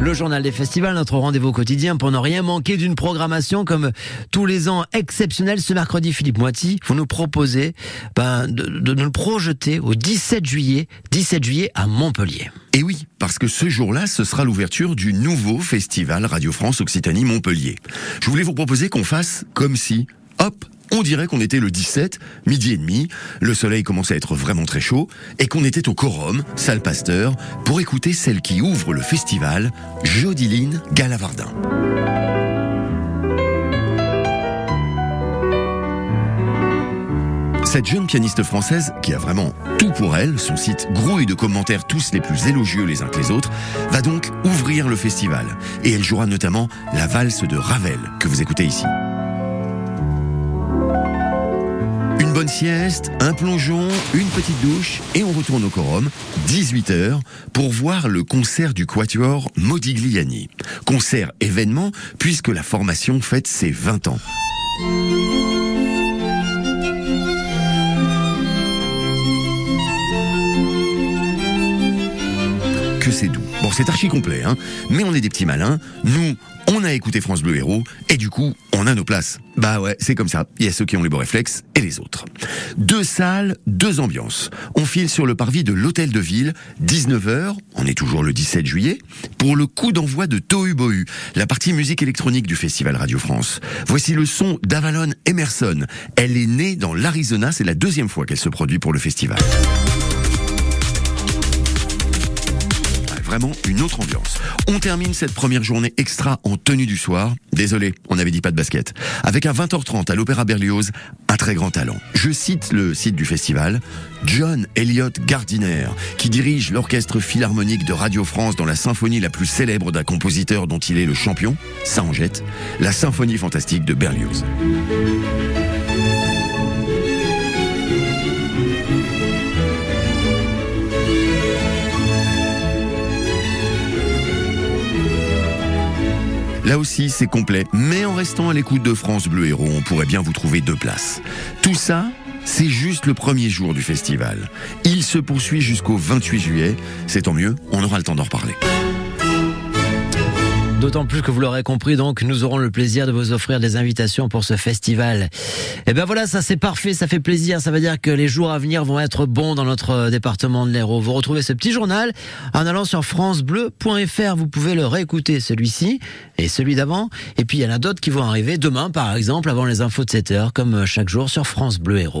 Le journal des festivals, notre rendez-vous quotidien pour ne rien manquer d'une programmation comme tous les ans exceptionnelle. Ce mercredi, Philippe Moiti, vous nous proposez ben, de, de nous le projeter au 17 juillet, 17 juillet à Montpellier. Et oui, parce que ce jour-là, ce sera l'ouverture du nouveau festival Radio France Occitanie Montpellier. Je voulais vous proposer qu'on fasse comme si, hop, on dirait qu'on était le 17, midi et demi, le soleil commençait à être vraiment très chaud, et qu'on était au Corum, salle Pasteur, pour écouter celle qui ouvre le festival, Jodiline Galavardin. Cette jeune pianiste française, qui a vraiment tout pour elle, son site grouille de commentaires tous les plus élogieux les uns que les autres, va donc ouvrir le festival. Et elle jouera notamment la valse de Ravel, que vous écoutez ici. Bonne sieste, un plongeon, une petite douche et on retourne au Corum, 18h, pour voir le concert du quatuor Modigliani. Concert événement puisque la formation fête ses 20 ans. Bon, c'est archi complet, hein, mais on est des petits malins. Nous, on a écouté France Bleu Héros, et du coup, on a nos places. Bah ouais, c'est comme ça. Il y a ceux qui ont les beaux réflexes et les autres. Deux salles, deux ambiances. On file sur le parvis de l'Hôtel de Ville, 19h, on est toujours le 17 juillet, pour le coup d'envoi de Tohu Bohu, la partie musique électronique du Festival Radio France. Voici le son d'Avalon Emerson. Elle est née dans l'Arizona, c'est la deuxième fois qu'elle se produit pour le festival. Vraiment une autre ambiance. On termine cette première journée extra en tenue du soir. Désolé, on avait dit pas de basket. Avec un 20h30 à l'Opéra Berlioz, un très grand talent. Je cite le site du festival, John Elliott Gardiner, qui dirige l'orchestre philharmonique de Radio France dans la symphonie la plus célèbre d'un compositeur dont il est le champion, ça en jette, la symphonie fantastique de Berlioz. Là aussi, c'est complet, mais en restant à l'écoute de France Bleu Héros, on pourrait bien vous trouver deux places. Tout ça, c'est juste le premier jour du festival. Il se poursuit jusqu'au 28 juillet. C'est tant mieux, on aura le temps d'en reparler. D'autant plus que vous l'aurez compris, donc, nous aurons le plaisir de vous offrir des invitations pour ce festival. Et eh ben voilà, ça c'est parfait, ça fait plaisir. Ça veut dire que les jours à venir vont être bons dans notre département de l'Hérault. Vous retrouvez ce petit journal en allant sur francebleu.fr. Vous pouvez le réécouter, celui-ci et celui d'avant. Et puis il y en a d'autres qui vont arriver demain, par exemple, avant les infos de 7 heures, comme chaque jour sur France Bleu Héros.